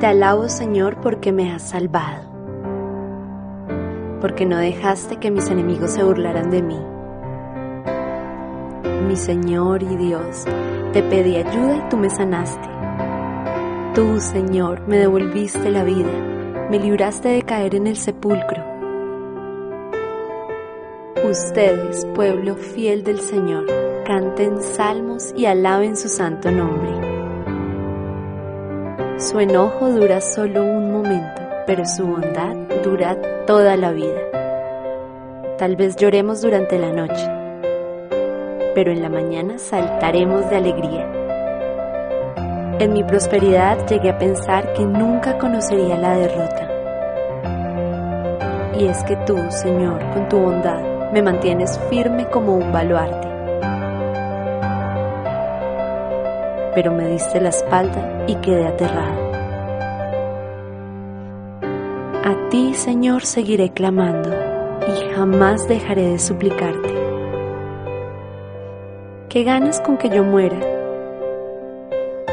Te alabo Señor porque me has salvado, porque no dejaste que mis enemigos se burlaran de mí. Mi Señor y Dios, te pedí ayuda y tú me sanaste. Tú, Señor, me devolviste la vida, me libraste de caer en el sepulcro. Ustedes, pueblo fiel del Señor, canten salmos y alaben su santo nombre. Su enojo dura solo un momento, pero su bondad dura toda la vida. Tal vez lloremos durante la noche, pero en la mañana saltaremos de alegría. En mi prosperidad llegué a pensar que nunca conocería la derrota. Y es que tú, Señor, con tu bondad, me mantienes firme como un baluarte. Pero me diste la espalda y quedé aterrado. A ti, Señor, seguiré clamando y jamás dejaré de suplicarte. ¿Qué ganas con que yo muera?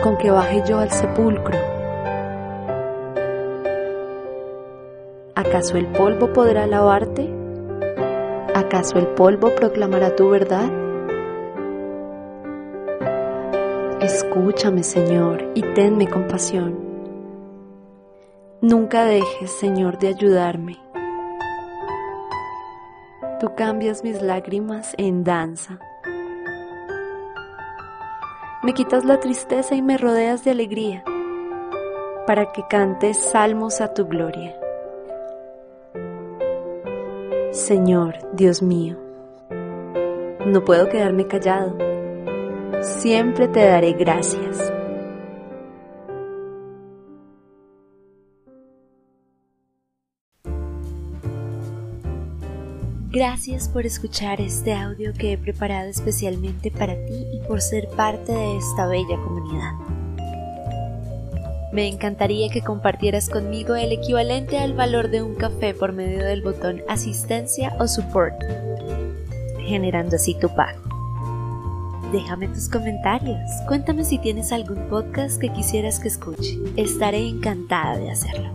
¿Con que baje yo al sepulcro? ¿Acaso el polvo podrá lavarte? ¿Acaso el polvo proclamará tu verdad? Escúchame, Señor, y tenme compasión. Nunca dejes, Señor, de ayudarme. Tú cambias mis lágrimas en danza. Me quitas la tristeza y me rodeas de alegría para que cantes salmos a tu gloria. Señor, Dios mío, no puedo quedarme callado siempre te daré gracias. Gracias por escuchar este audio que he preparado especialmente para ti y por ser parte de esta bella comunidad. Me encantaría que compartieras conmigo el equivalente al valor de un café por medio del botón asistencia o support, generando así tu pago. Déjame tus comentarios. Cuéntame si tienes algún podcast que quisieras que escuche. Estaré encantada de hacerlo.